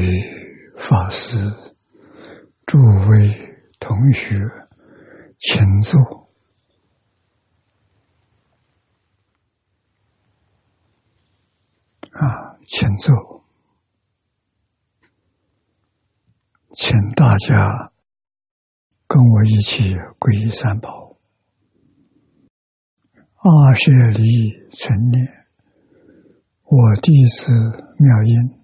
诸位法师、诸位同学，请坐。啊，请坐，请大家跟我一起皈依三宝。阿舍利存念，我弟子妙音。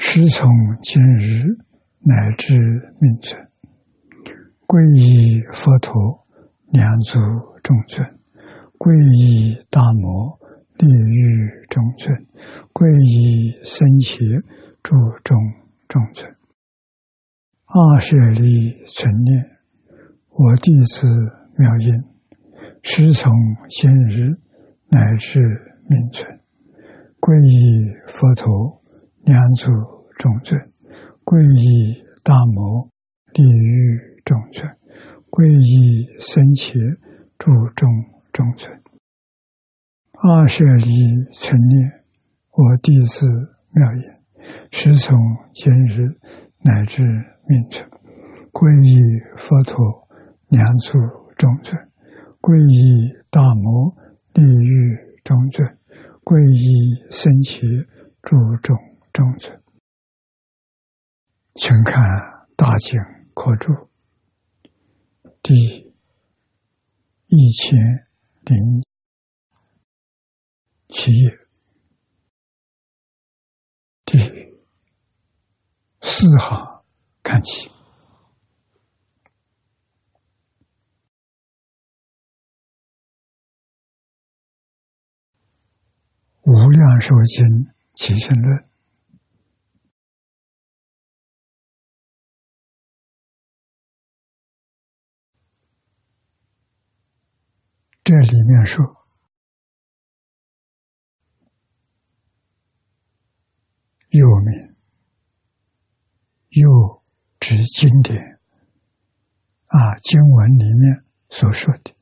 师从今日乃至命存，皈依佛陀，两足众尊；皈依大摩，利欲众尊；皈依僧伽，注中中尊。二舍利存念，我弟子妙音，师从今日乃至命存，皈依佛陀。两足众尊，皈依大摩利欲众尊，皈依僧伽注众众尊。二舍利存念，我弟子妙言，师从今日乃至命存，皈依佛陀两足众尊，皈依大摩利欲众尊，皈依僧伽注众。中尊，请看《大经科注》第一千零七页。第四行看起，《无量寿经起信论》。这里面说，又名又指经典啊，经文里面所说的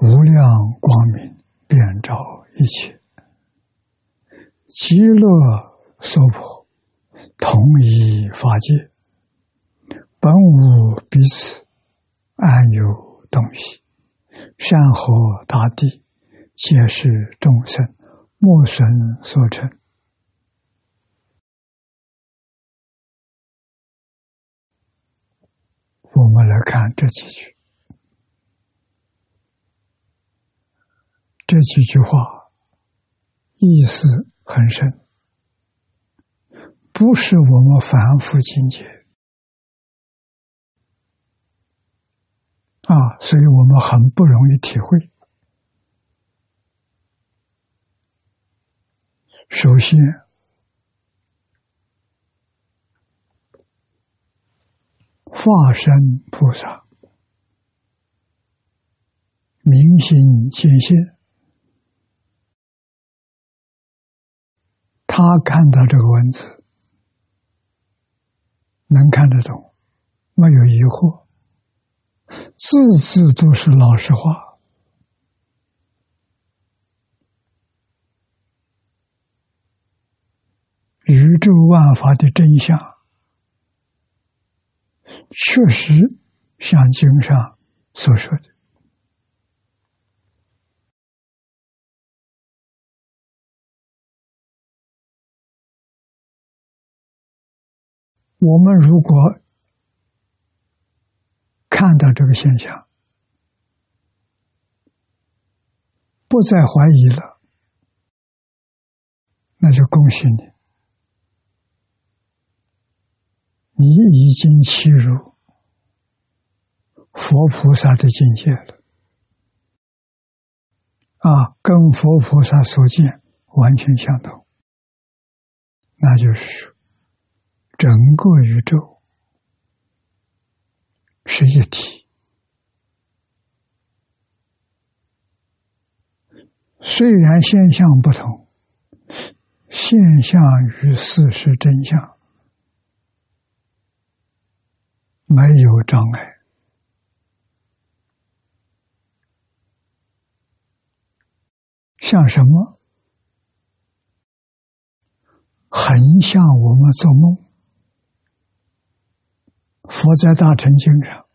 无量光明遍照一切，极乐娑婆同一法界，本无彼此，安有东西？山河大地，皆是众生莫神所成。我们来看这几句，这几句话意思很深，不是我们凡夫境界。啊，所以我们很不容易体会。首先，化身菩萨明心见性，他看到这个文字，能看得懂，没有疑惑。字字都是老实话，宇宙万法的真相，确实像经上所说的。我们如果。看到这个现象，不再怀疑了，那就恭喜你，你已经契入佛菩萨的境界了。啊，跟佛菩萨所见完全相同，那就是，整个宇宙。是一体，虽然现象不同，现象与事实真相没有障碍。像什么？很像我们做梦。佛在大乘经上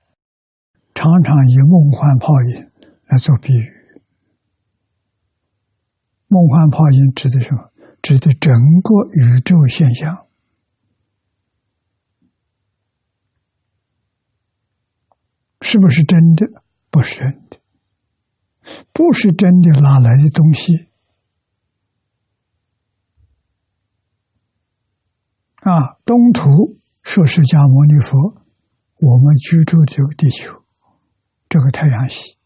常常以梦幻泡影来做比喻。梦幻泡影指的什么？指的整个宇宙现象，是不是真的？不是真的，不是真的，哪来的东西？啊，东土说释迦牟尼佛，我们居住这个地球，这个太阳系。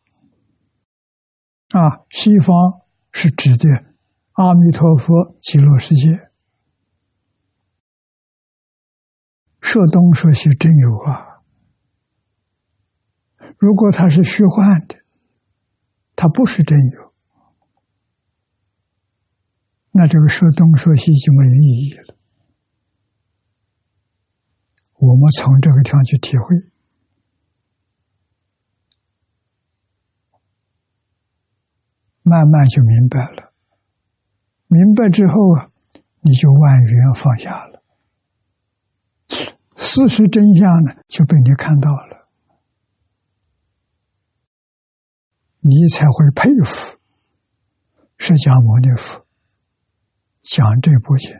啊，西方是指的阿弥陀佛极乐世界。说东说西真有啊，如果它是虚幻的，它不是真有，那这个说东说西就没有意义了。我们从这个地方去体会，慢慢就明白了。明白之后啊，你就万缘放下了，事实真相呢就被你看到了，你才会佩服释迦牟尼佛讲这部经。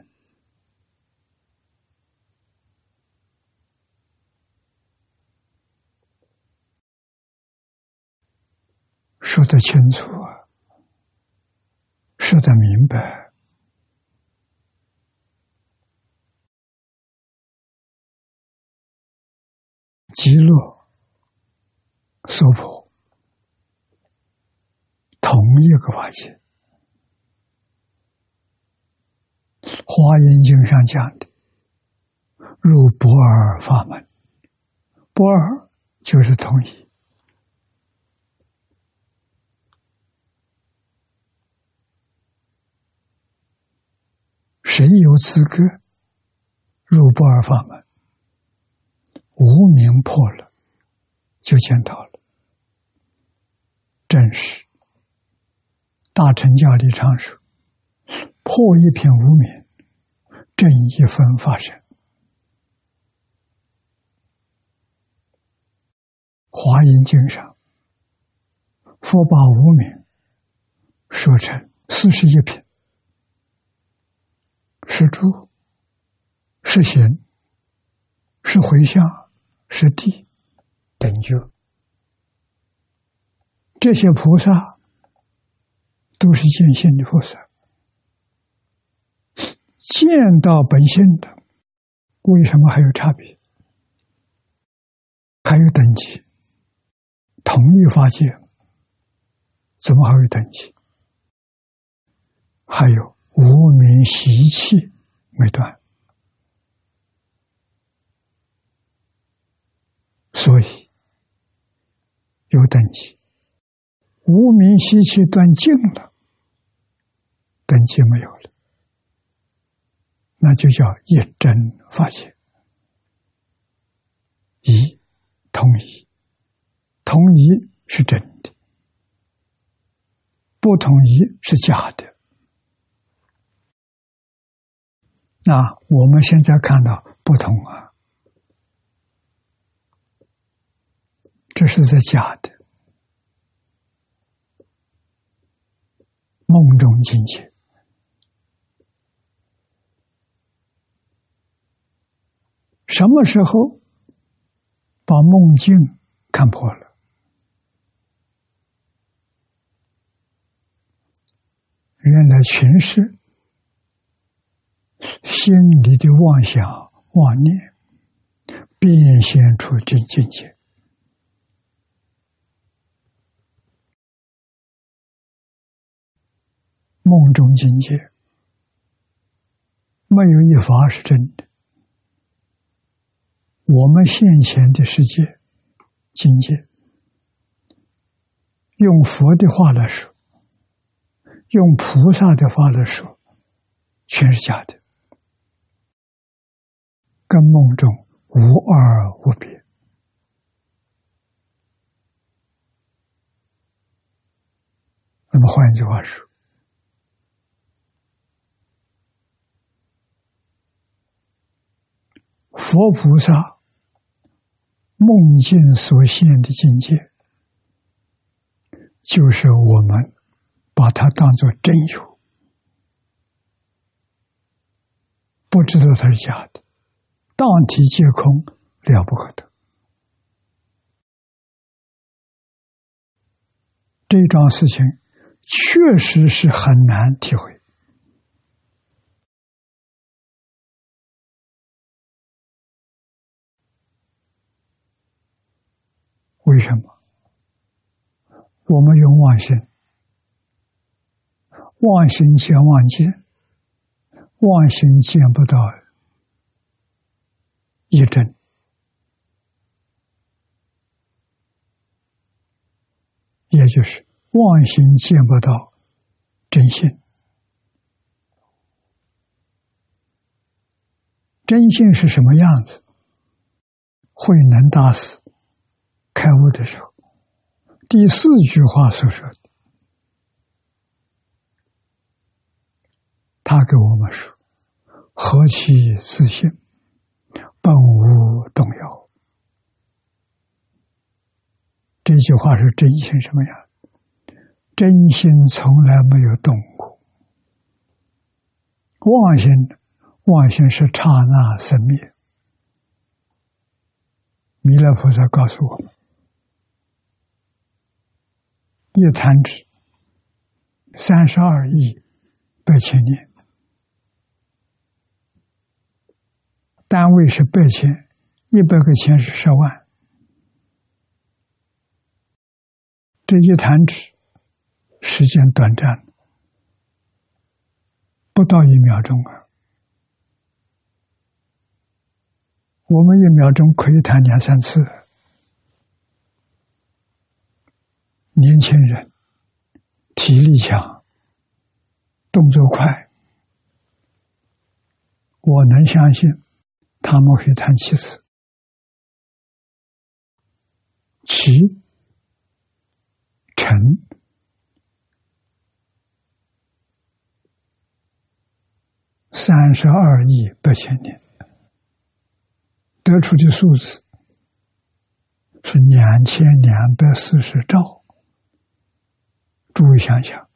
说得清楚啊，说得明白，极乐、娑婆同一个法界，《华严经》上讲的，入不二法门，不二就是同一。谁有资格入不二法门？无名破了，就见到了。正是大乘教里常说：“破一品无名，正一分发生。”华严经上，佛把无名说成四十一品。是住，是行，是回向，是地，等觉。这些菩萨都是见性的菩萨，见到本性的，为什么还有差别？还有等级？同一法界，怎么还有等级？还有。无名习气没断，所以有等级。无名习气断尽了，等级没有了，那就叫一真法界。一同一，同一是真的，不同一是假的。那我们现在看到不同啊，这是在假的梦中境界，什么时候把梦境看破了？原来全是。心里的妄想、妄念，变现出这境界。梦中境界，没有一法是真的。我们现前的世界境界，用佛的话来说，用菩萨的话来说，全是假的。跟梦中无二无别。那么换一句话说，佛菩萨梦境所现的境界，就是我们把它当做真有，不知道它是假的，当体皆空，了不可得。这桩事情确实是很难体会。为什么？我们用妄心，妄心见妄见，妄心见不到一真，也就是妄心见不到真心。真心是什么样子？慧能大师。开悟的时候，第四句话所说的，他给我们说：“何其自信，本无动摇。”这句话是真心什么呀？真心从来没有动过，妄心，妄心是刹那生灭。弥勒菩萨告诉我们。一弹指，三十二亿百千年，单位是百千，一百个千是十万。这一弹指，时间短暂，不到一秒钟啊！我们一秒钟可以弹两三次。年轻人体力强，动作快，我能相信他们会弹七次。七乘三十二亿八千年，得出的数字是两千两百四十兆。诸位想想，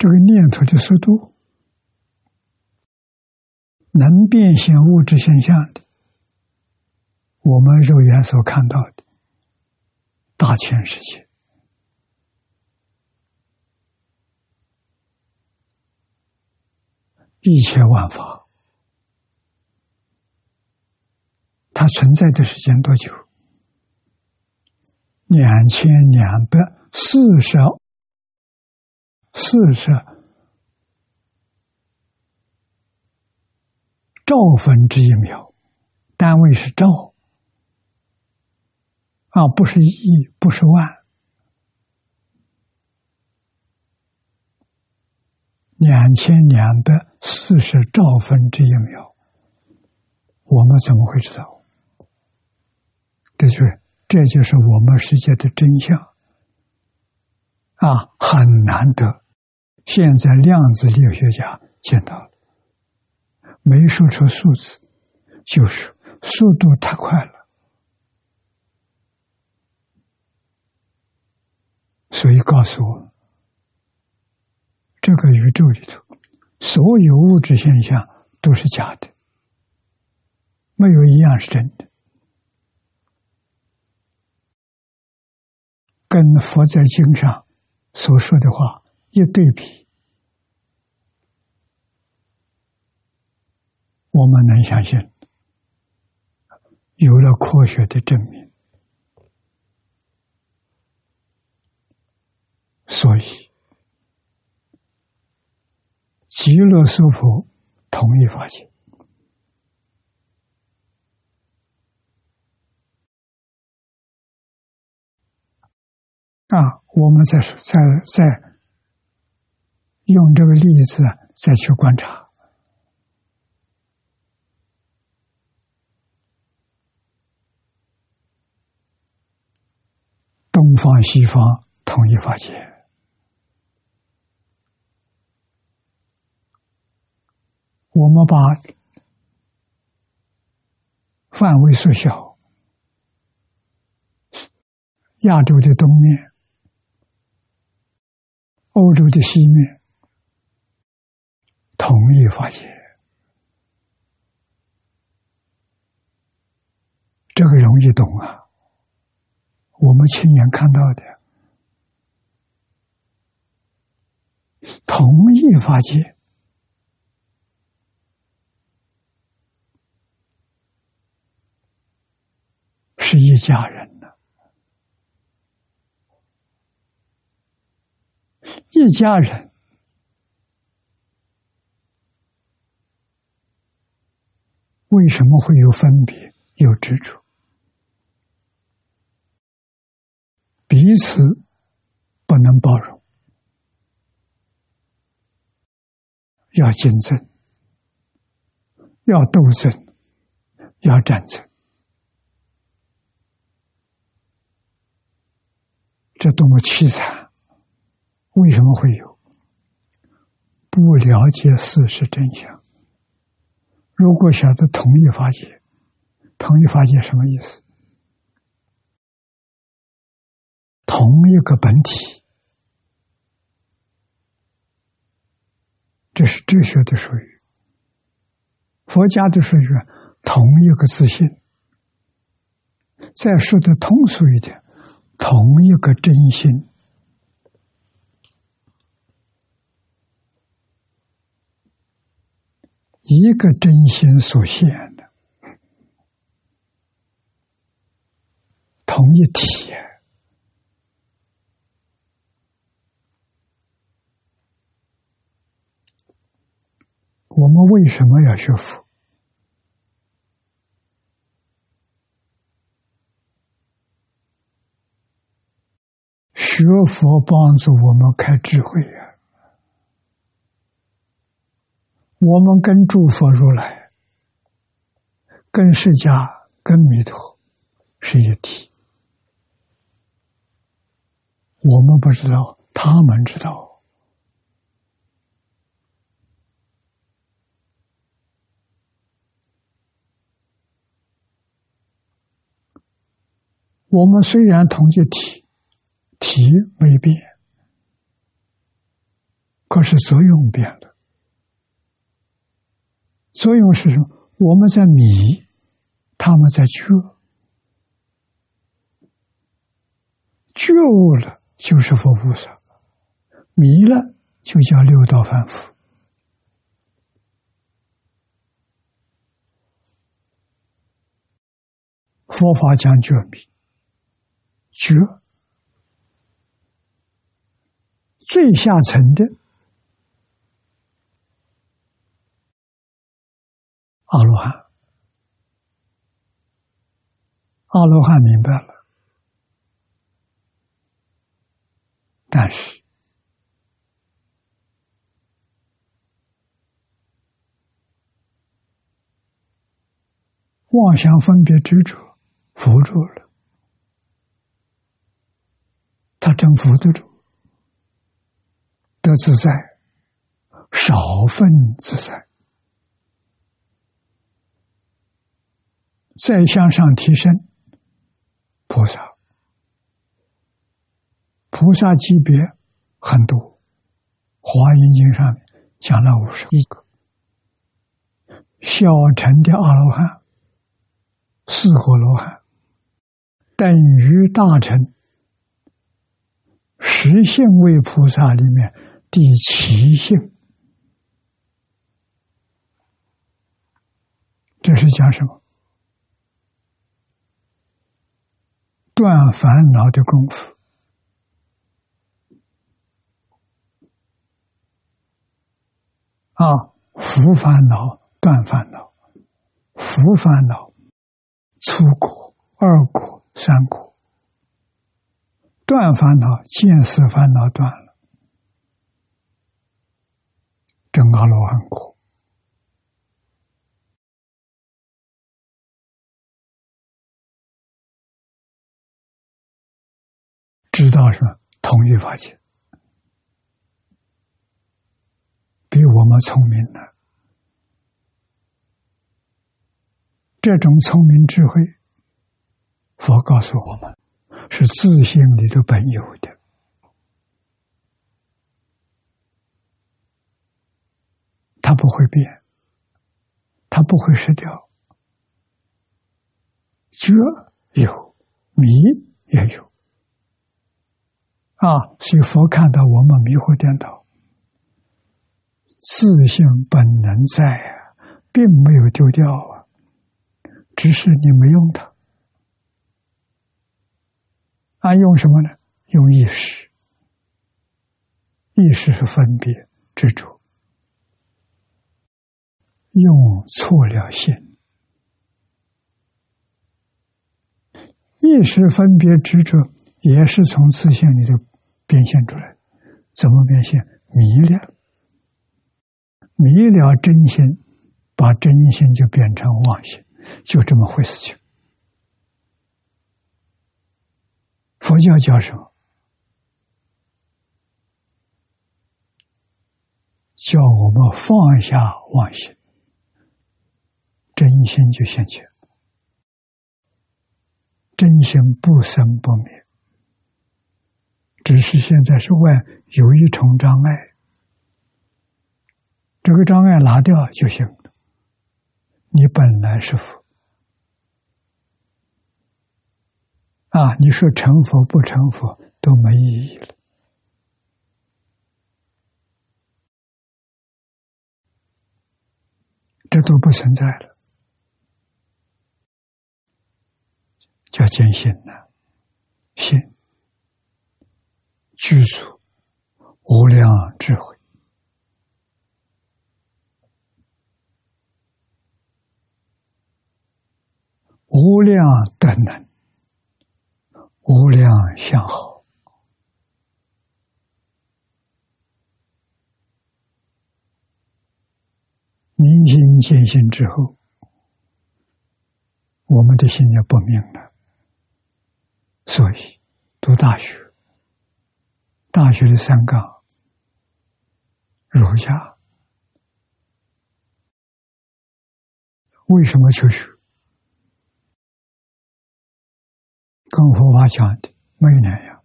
这个念头的速度，能变现物质现象的，我们肉眼所看到的大千世界，一切万法，它存在的时间多久？两千两百四十四十兆分之一秒，单位是兆啊，不是亿，不是万，两千两百四十兆分之一秒，我们怎么会知道？这就是。这就是我们世界的真相啊，很难得。现在量子力学家见到了，没说出数字，就是速度太快了，所以告诉我，这个宇宙里头所有物质现象都是假的，没有一样是真的。跟佛在经上所说的话一对比，我们能相信，有了科学的证明，所以极乐娑婆同意发现。啊，我们再说，再再用这个例子再去观察，东方西方统一发现，我们把范围缩小，亚洲的东面、欧洲的西面，统一发现，这个容易懂啊！我们亲眼看到的，同一法界。是一家人呢，一家人为什么会有分别、有执着？彼此不能包容，要竞争，要斗争，要战争。这多么凄惨！为什么会有？不了解事实真相。如果晓得同一法界，同一法界什么意思？同一个本体，这是哲学的术语。佛家的术语，同一个自信。再说的通俗一点。同一个真心，一个真心所现的同一体，我们为什么要学佛？学佛帮助我们开智慧呀！我们跟诸佛如来、跟释迦、跟弥陀是一体，我们不知道，他们知道。我们虽然同一体。体没变，可是作用变了。作用是什么？我们在迷，他们在觉。觉悟了就是佛菩萨，迷了就叫六道凡夫。佛法讲觉迷，觉。最下层的阿罗汉，阿罗汉明白了，但是妄想分别执着扶住了，他真扶得住。得自在，少分自在，再向上提升，菩萨，菩萨级别很多，《华严经》上面讲了五十一个，小乘的阿罗汉，四活罗汉，等于大乘实性位菩萨里面。第七性，这是讲什么？断烦恼的功夫啊！福烦恼，断烦恼，福烦恼，初果、二果、三果，断烦恼，见识烦恼断了。真阿罗汉果，知道什么？同一法界，比我们聪明呢。这种聪明智慧，佛告诉我们，是自信里头本有的，它不会变，它不会失掉。觉有，迷也有，啊，所以佛看到我们迷惑颠倒，自信本能在啊，并没有丢掉啊，只是你没用它，啊，用什么呢？用意识，意识是分别执着，用错了心。意识分别执着，也是从自性里头变现出来。怎么变现？迷了，迷了真心，把真心就变成妄心，就这么回事情。佛教叫什么？叫我们放下妄心，真心就现前。真心不生不灭，只是现在是外有一重障碍，这个障碍拿掉就行了。你本来是佛啊，你说成佛不成佛都没意义了，这都不存在了。叫坚信呢，信。具足。无量智慧，无量德能，无量相好。明心见性之后，我们的心就不明了。所以，读大学，大学的三纲，儒家为什么求学？跟佛法讲的没有两样，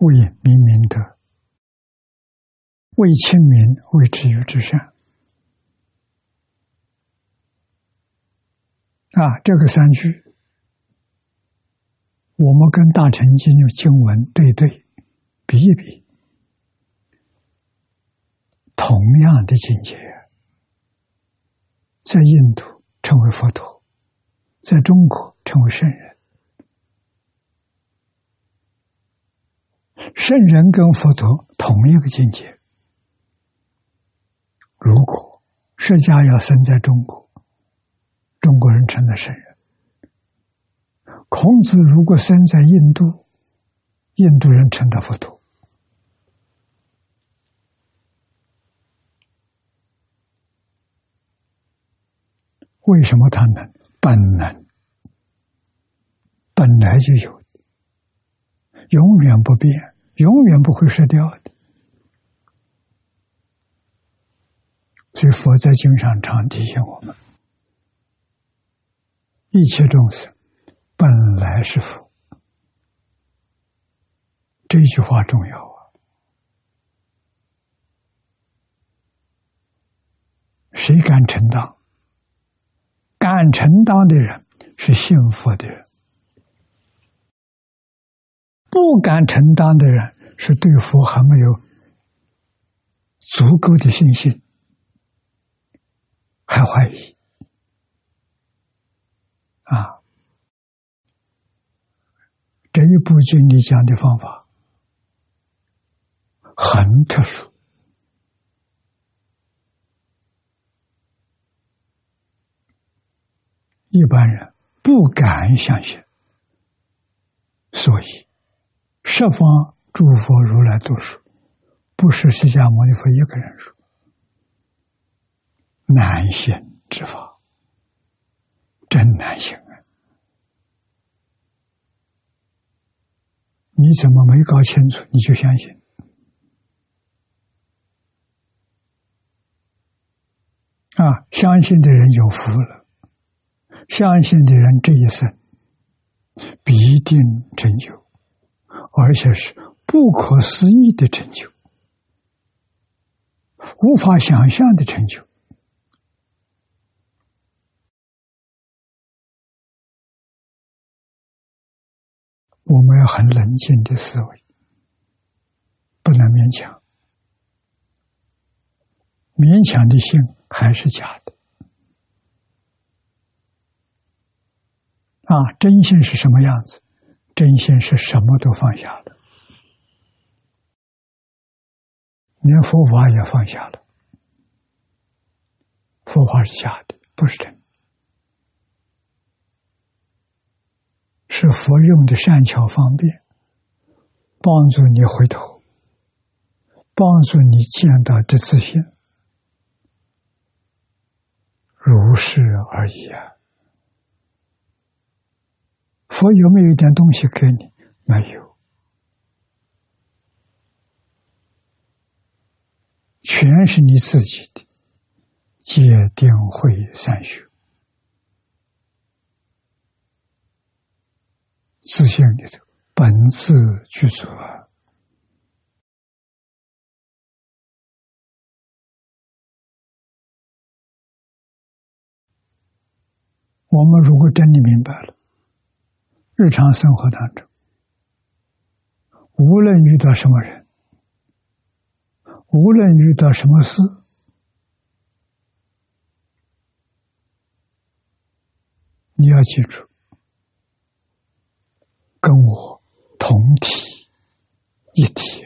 为明明德，为亲民，为知遇之善。啊，这个三句。我们跟大乘经用经文对对比一比，同样的境界，在印度称为佛陀，在中国成为圣人。圣人跟佛陀同一个境界，如果释迦要生在中国，中国人称他圣人。孔子如果生在印度，印度人称他佛陀。为什么他能？本能，本来就有的，永远不变，永远不会失掉的。所以佛在经上常提醒我们：一切众生。本来是佛，这句话重要啊！谁敢承担？敢承担的人是幸福的人，不敢承担的人是对佛还没有足够的信心，还怀疑啊！这一部经里讲的方法很特殊，一般人不敢相信，所以十方诸佛如来读书，不是释迦牟尼佛一个人说，难行之法，真难行啊。你怎么没搞清楚你就相信？啊，相信的人有福了，相信的人这一生必定成就，而且是不可思议的成就，无法想象的成就。我们要很冷静的思维，不能勉强，勉强的心还是假的。啊，真心是什么样子？真心是什么都放下了，连佛法也放下了。佛法是假的，不是真。是佛用的善巧方便，帮助你回头，帮助你见到的自信，如是而已啊！佛有没有一点东西给你？没有，全是你自己的，戒定慧三学。自信里头本自具足啊！我们如果真的明白了，日常生活当中，无论遇到什么人，无论遇到什么事，你要记住。跟我同体一体，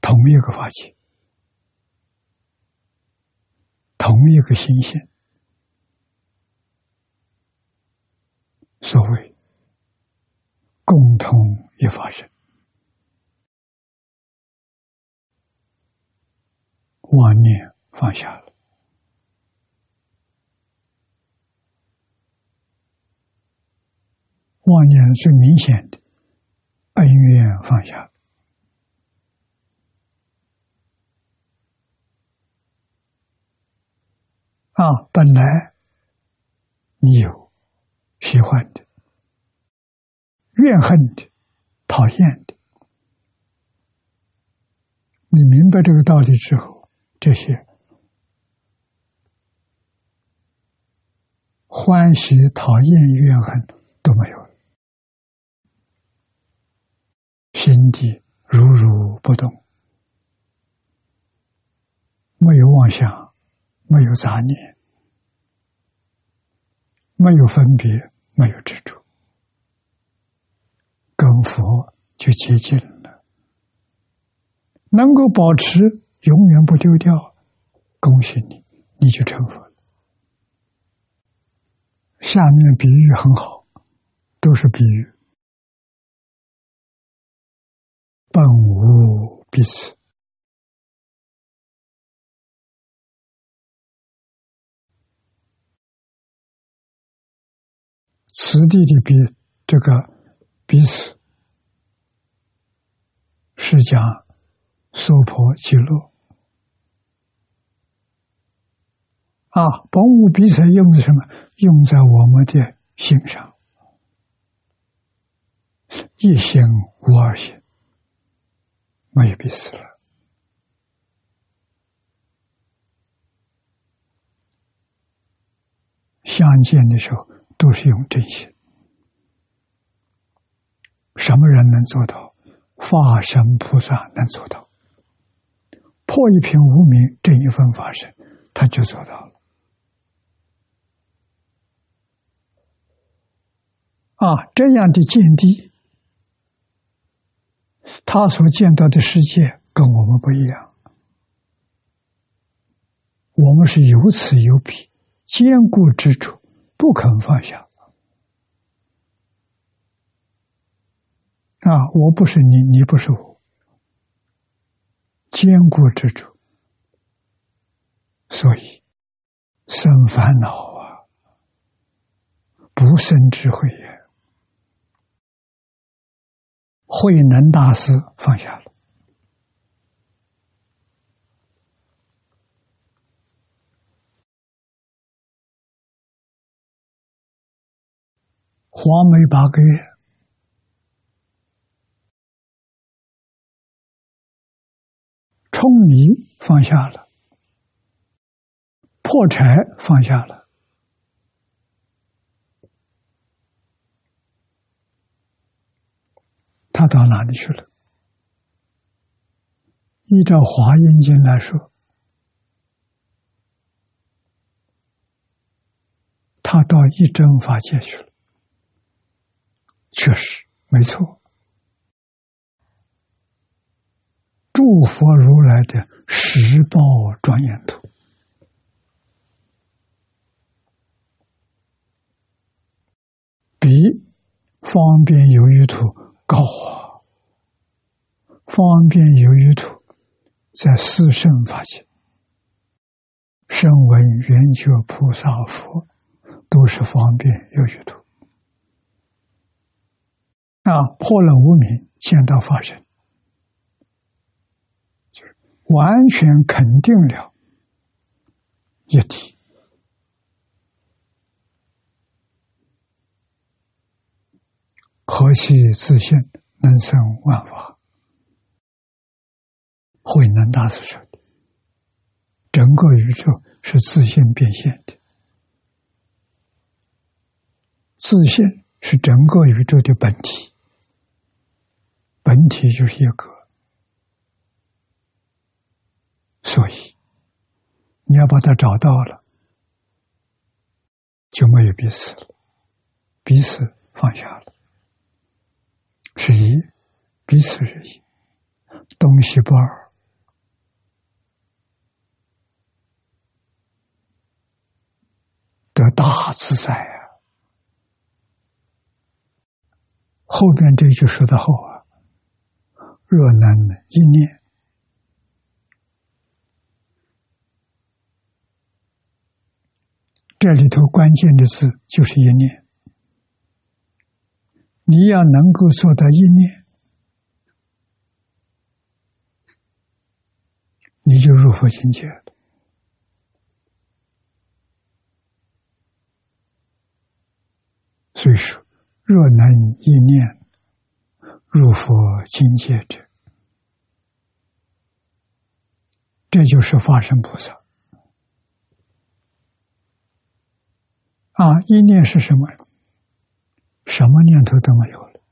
同一个法界，同一个心性。所谓共同一法身，妄念放下了。妄念最明显的恩怨放下啊！本来你有喜欢的、怨恨的、讨厌的，你明白这个道理之后，这些欢喜、讨厌、怨恨都没有了。心地如如不动，没有妄想，没有杂念，没有分别，没有执着，跟佛就接近了。能够保持永远不丢掉，恭喜你，你就成佛了。下面比喻很好，都是比喻。本无彼此，此地的彼这个彼此是讲娑婆极乐啊，本无彼此用在什么？用在我们的心上，一心无二心。没有彼此了。相见的时候都是用真心。什么人能做到？法身菩萨能做到。破一片无名，正一分法身，他就做到了。啊，这样的见地。他所见到的世界跟我们不一样，我们是有此有彼，坚固之处不肯放下。啊，我不是你，你不是我，坚固之主，所以生烦恼啊，不生智慧也。慧能大师放下了，黄梅八个月，冲泥放下了，破柴放下了，他到哪里去了？依照《华严经》来说。他到一真法界去了，确实没错。诸佛如来的十报庄严图，比方便有余图高啊！方便有余图在四圣法界，声闻缘觉菩萨佛。都是方便有余图啊！破了无明，见到法身，就是完全肯定了一体，何其自信，能生万法。慧能大师说的：“整个宇宙是自信变现的。”自信是整个宇宙的本体，本体就是一个，所以你要把它找到了，就没有彼此了，彼此放下了，是一，彼此是一，东西不二，得大自在啊！后边这句说的好啊，若能一念，这里头关键的字就是一念。你要能够做到一念，你就入佛境界了。所以说。若能一念入佛境界者，这就是法身菩萨。啊，一念是什么？什么念头都没有了，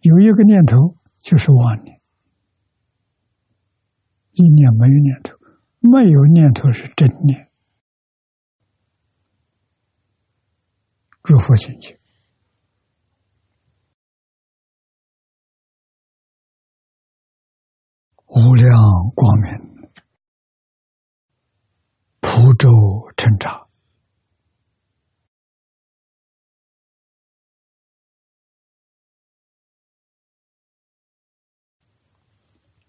有一个念头就是妄念，一念没有念头，没有念头是真念。入佛境界，无量光明，普周成刹，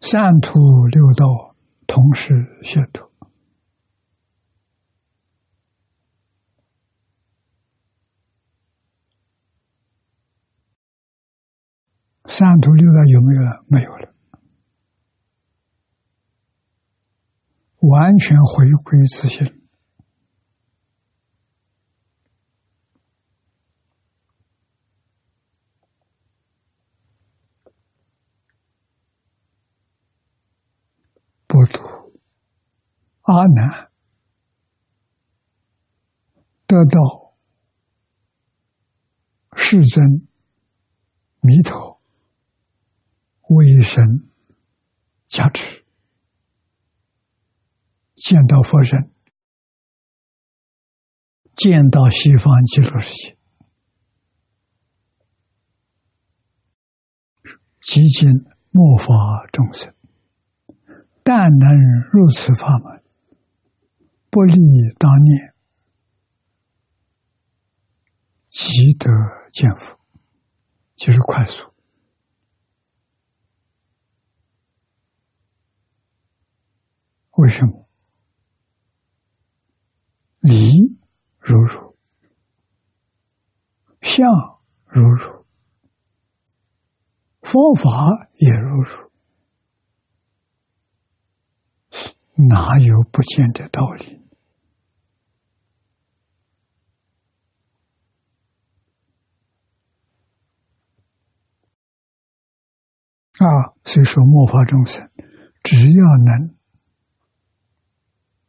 三途六道同时解脱。三途六道有没有了？没有了，完全回归自信，不读阿难。得到世尊弥陀。为神加持，见到佛身，见到西方极乐世界，极尽末法众生，但能入此法门，不立当念，即得见佛，就是快速。为什么？理如如，相如如，方法也如如，哪有不见的道理？啊，虽说末法众生，只要能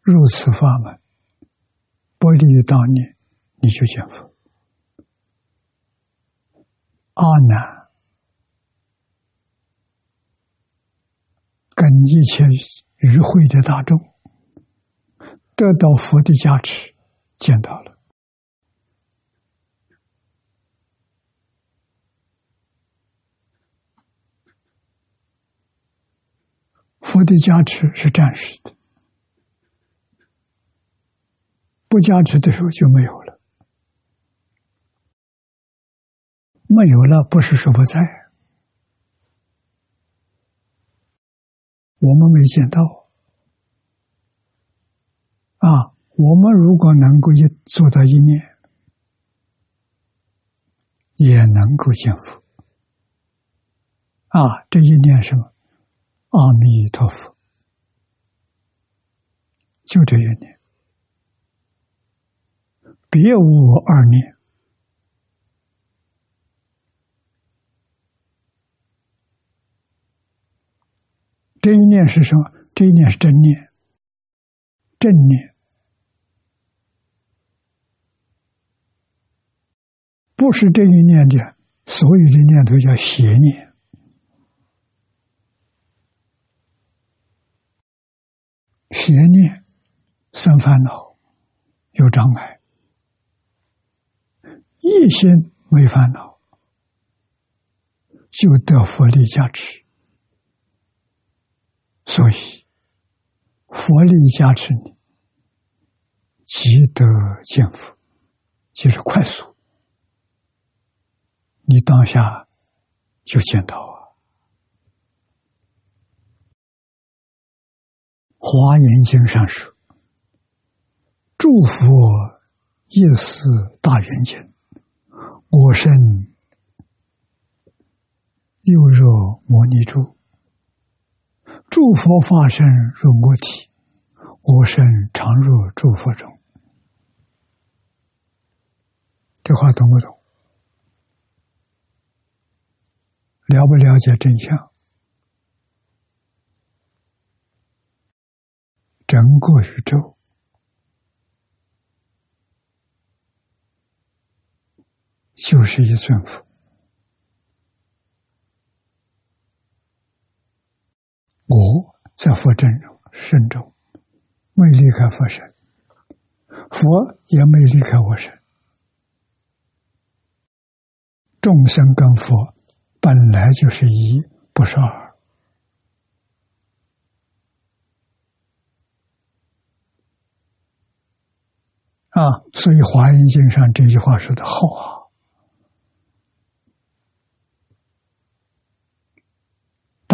入此法门，不离当你，你就见佛。阿难跟一切与会的大众得到佛的加持，见到了。佛的加持是暂时的，不加持的时候就没有了。没有了，不是说不在，我们没见到。啊，我们如果能够一做到一念，也能够幸福。啊，这一念什么？阿弥陀佛，就这一念，别无二念。这一念是什么？这一念是正念，正念，不是这一念的，所有的念头叫邪念。邪念生烦恼，有障碍；一心没烦恼，就得佛力加持。所以，佛力加持你，即得见佛，就是快速，你当下就见到啊。华严经上说：“诸佛夜思大圆镜，我身又若摩尼珠；诸佛化身入我体，我身常入诸佛中。”这话懂不懂？了不了解真相？整个宇宙就是一尊佛，我在佛阵中身中，没离开佛身，佛也没离开我身，众生跟佛本来就是一，不是二。啊，所以《华严经》上这句话说的好啊！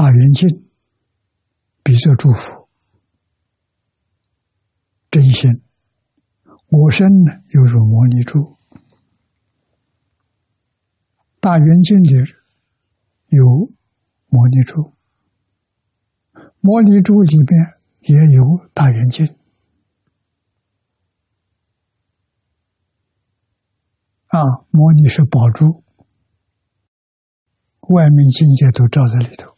大圆镜比作祝福，真心我身呢犹如摩尼珠。大圆镜里有摩尼珠，摩尼珠里边也有大圆镜。啊，摩尼是宝珠，外面境界都照在里头。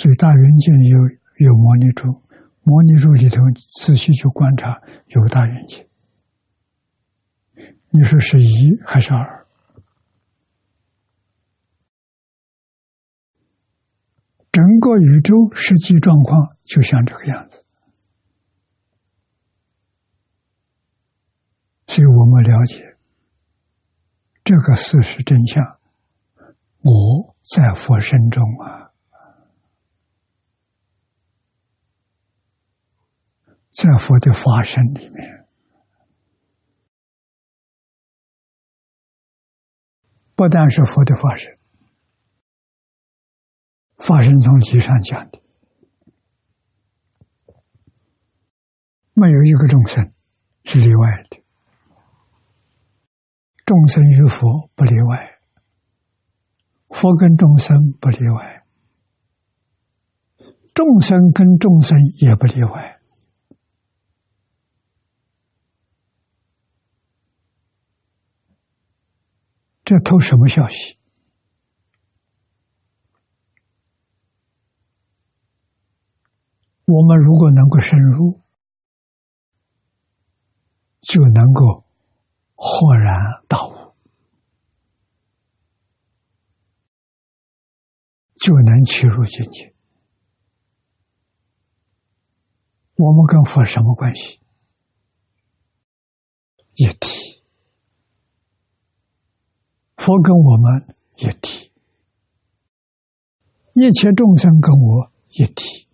所以大圆镜里有有摩尼珠，摩尼珠里头仔细去观察有大圆镜。你说是一还是二？整个宇宙实际状况就像这个样子。所以我们了解这个事实真相。我在佛身中啊，在佛的法身里面，不但是佛的法身，法身从理上讲的，没有一个众生是例外的。众生与佛不例外，佛跟众生不例外，众生跟众生也不例外。这偷什么消息？我们如果能够深入，就能够豁然大悟，就能切入境界。我们跟佛什么关系？一体。佛跟我们一体，一切众生跟我一体。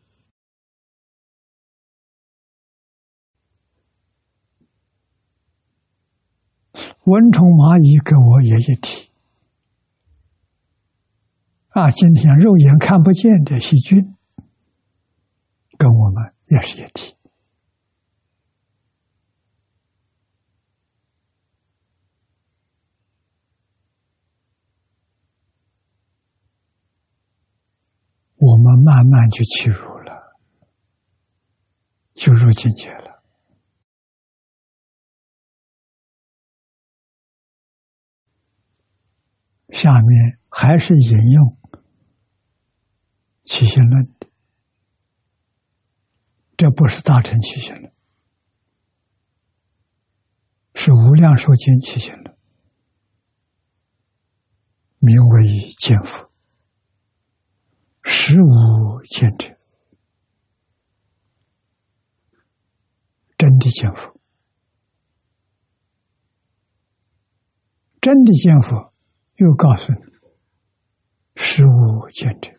蚊虫蚂蚁跟我也一体啊！今天肉眼看不见的细菌，跟我们也是一体。我们慢慢就进入了，就入境界了。下面还是引用《起心论》的，这不是大乘起心论，是《无量寿经》起心论，名为见佛，实无见者，真的见佛，真的见佛。又告诉你，实无见者。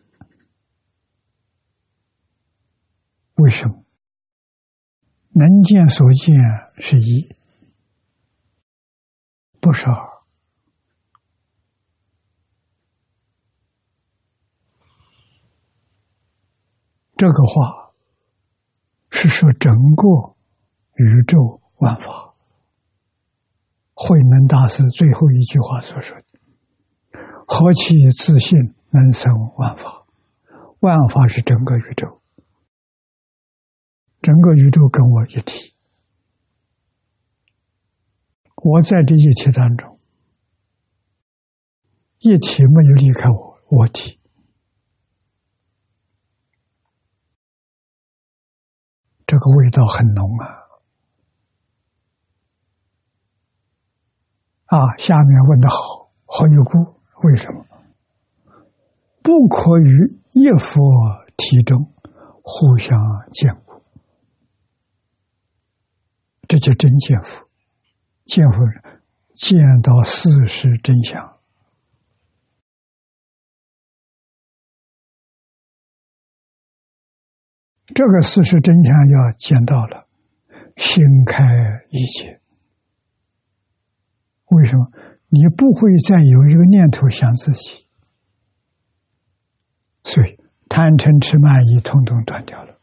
为什么？能见所见是一，不是二。这个话是说整个宇宙万法，慧能大师最后一句话所说的。何其自信能生万法？万法是整个宇宙，整个宇宙跟我一体。我在这一体当中，一体没有离开我，我体。这个味道很浓啊！啊，下面问的好，好有故。为什么不可与一佛体中互相见过？这叫真见佛，见佛见到事实真相。这个事实真相要见到了，心开意解。为什么？你不会再有一个念头想自己，所以贪嗔痴慢疑统统断掉了。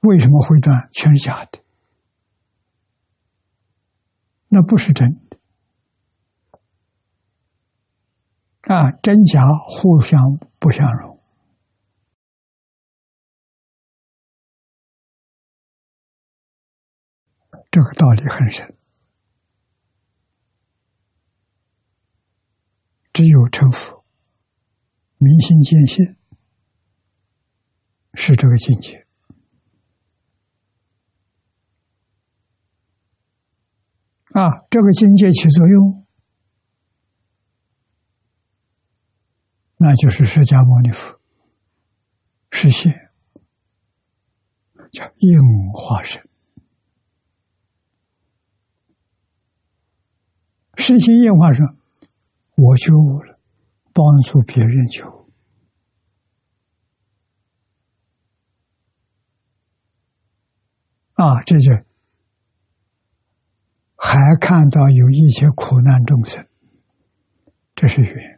为什么会断？全是假的，那不是真的啊！真假互相不相容。这个道理很深，只有成佛、明心见性是这个境界啊！这个境界起作用，那就是释迦牟尼佛实现，叫应化身。身心应化上，我觉悟了，帮助别人觉悟啊！这就还看到有一些苦难众生，这是缘。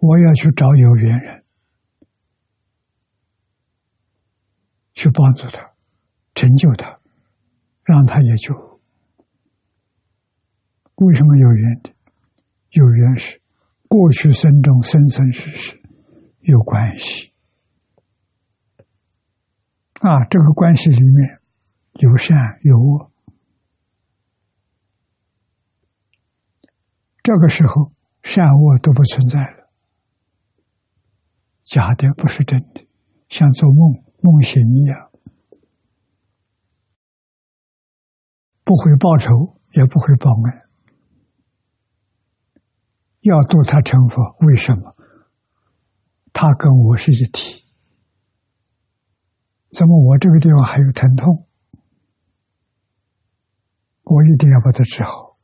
我要去找有缘人，去帮助他，成就他。让他也就为什么有缘的？有缘是过去生中生生世世有关系啊，这个关系里面有善有恶，这个时候善恶都不存在了，假的不是真的，像做梦梦醒一样，不会报仇，也不会报恩，要度他成佛，为什么？他跟我是一体。怎么我这个地方还有疼痛？我一定要把它治好，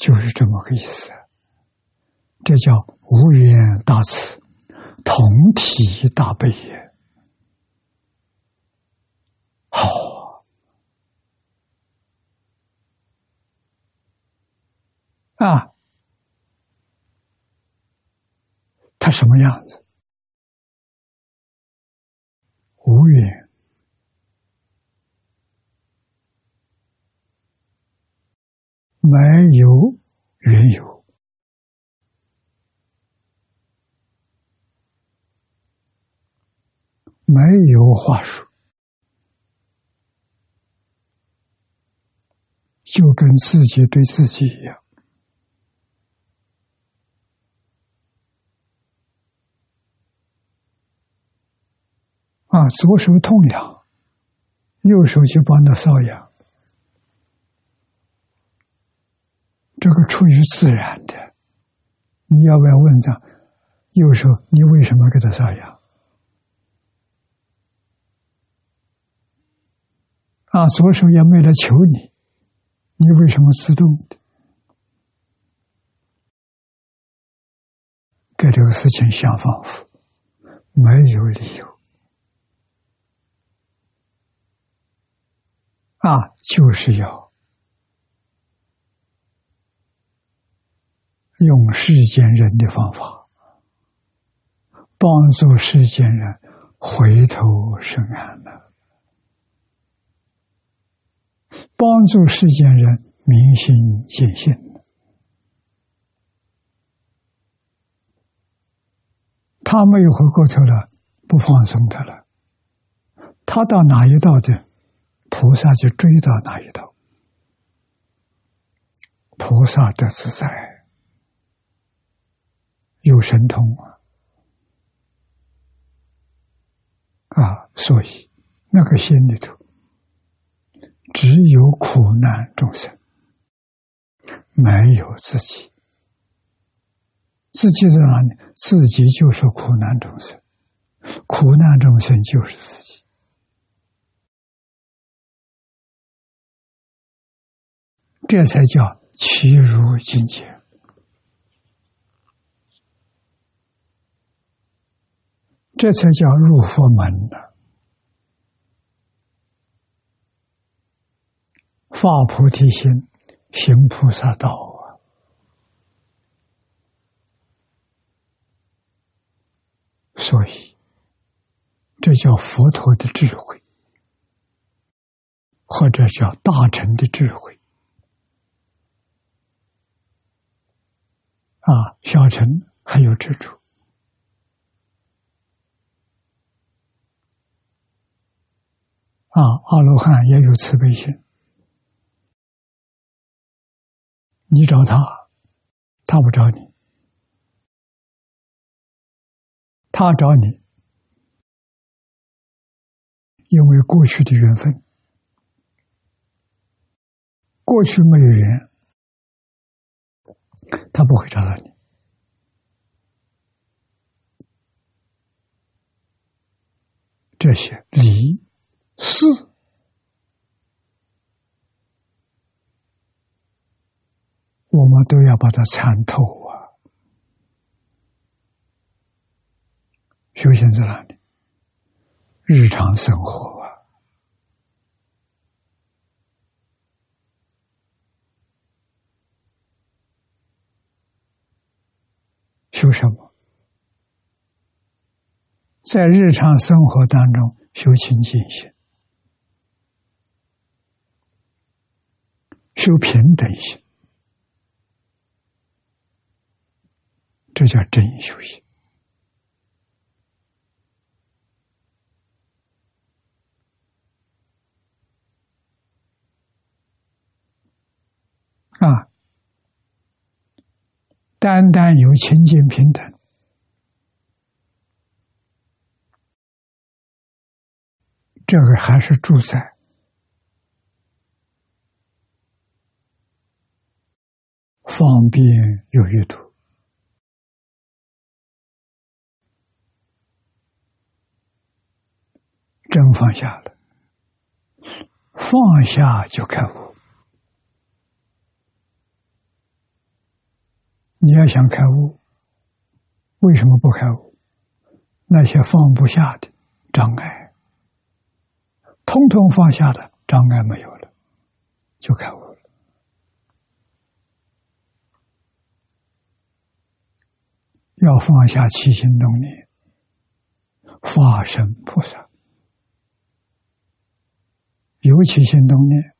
就是这么个意思。这叫无缘大慈，同体大悲也。好啊，他什么样子？无缘，没有缘由，没有话说，就跟自己对自己一样。啊，左手痛痒，右手就帮他瘙痒，这个出于自然的。你要不要问他？右手你为什么给他瘙痒？啊，左手也没来求你，你为什么自动的？给这个事情想方法，没有理由。啊，就是要用世间人的方法，帮助世间人回头是岸的，帮助世间人明心见性他没有回过头了，不放松他了，他到哪一道的？菩萨就追到哪一道，菩萨的自在，有神通啊！啊，所以那个心里头只有苦难众生，没有自己。自己在哪里？自己就是苦难众生，苦难众生就是自己。这才叫齐如境界，这才叫入佛门呢发菩提心，行菩萨道啊！所以，这叫佛陀的智慧，或者叫大乘的智慧。啊，小乘还有执着，啊，阿罗汉也有慈悲心。你找他，他不找你；他找你，因为过去的缘分，过去没有缘。他不会找到你，这些理事，我们都要把它参透啊。修行在哪里？日常生活啊。修什么？在日常生活当中修清净心，修平等心，这叫真修行。啊，单单有清净平等，这个还是住在方便有余土。真放下了，放下就开悟。你要想开悟，为什么不开悟？那些放不下的障碍，通通放下的障碍没有了，就开悟了。要放下七心动念，化身菩萨，尤其心动念，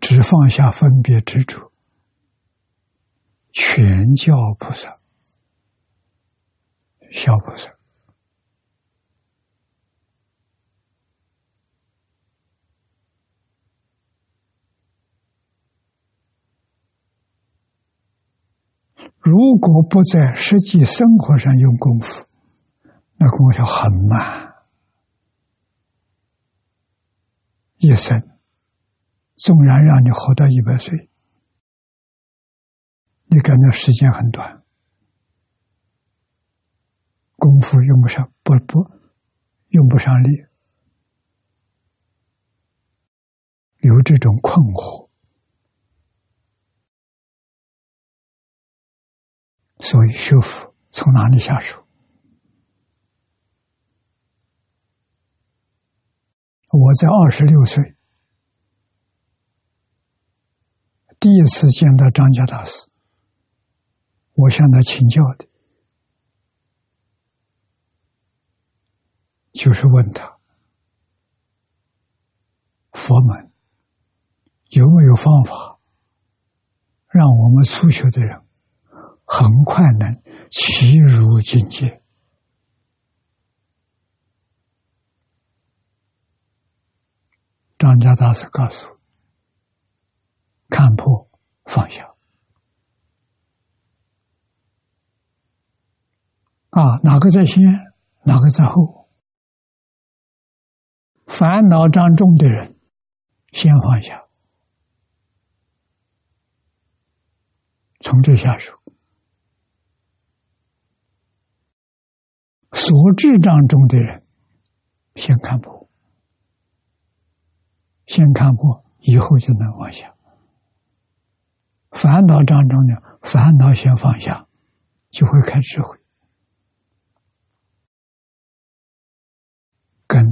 只放下分别执着。全教菩萨，小菩萨。如果不在实际生活上用功夫，那功夫很慢，一生纵然让你活到一百岁。你感到时间很短，功夫用不上，不不用不上力，有这种困惑，所以修复从哪里下手？我在二十六岁第一次见到张家大师。我向他请教的，就是问他佛门有没有方法，让我们初学的人很快能齐入境界。张家大师告诉：看破放下。啊，哪个在先，哪个在后？烦恼障重的人，先放下，从这下手；所智障重的人，先看破，先看破，以后就能放下。烦恼当中的，烦恼先放下，就会开智慧。跟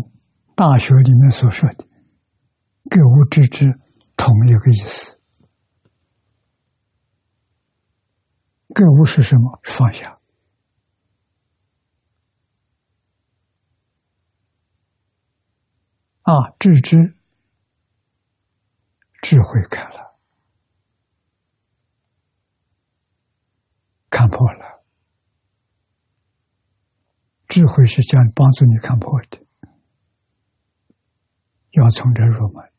大学里面所说的“格物致知”同一个意思。格物是什么？放下。啊，致知，智慧开了，看破了。智慧是将帮助你看破的。要从这入门，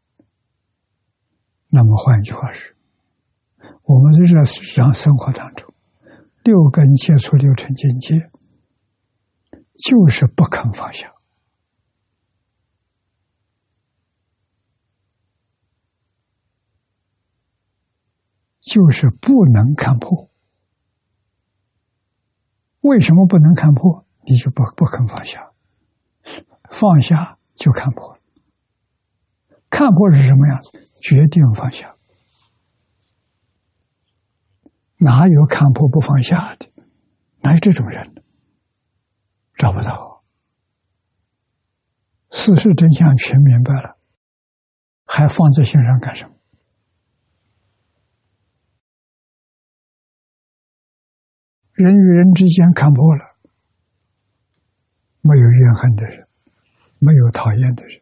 那么换一句话是，我们日常生活当中，六根接触六尘境界，就是不肯放下，就是不能看破。为什么不能看破？你就不不肯放下，放下就看破。看破是什么样子？决定放下，哪有看破不放下的？哪有这种人？找不到。事实真相全明白了，还放在心上干什么？人与人之间看破了，没有怨恨的人，没有讨厌的人。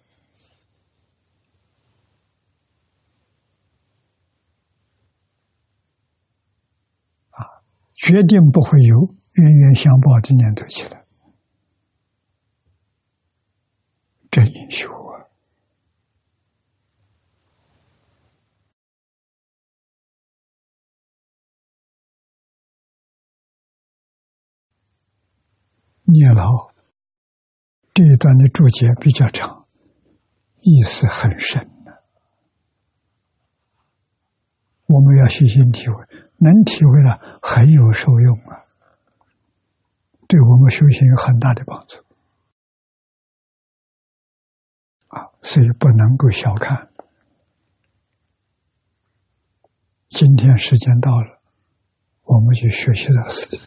啊决定不会有冤冤相报的念头起来，真英雄。念老这一段的注解比较长，意思很深我们要细心体会，能体会了很有受用啊，对我们修行有很大的帮助啊，所以不能够小看。今天时间到了，我们就学习到此地。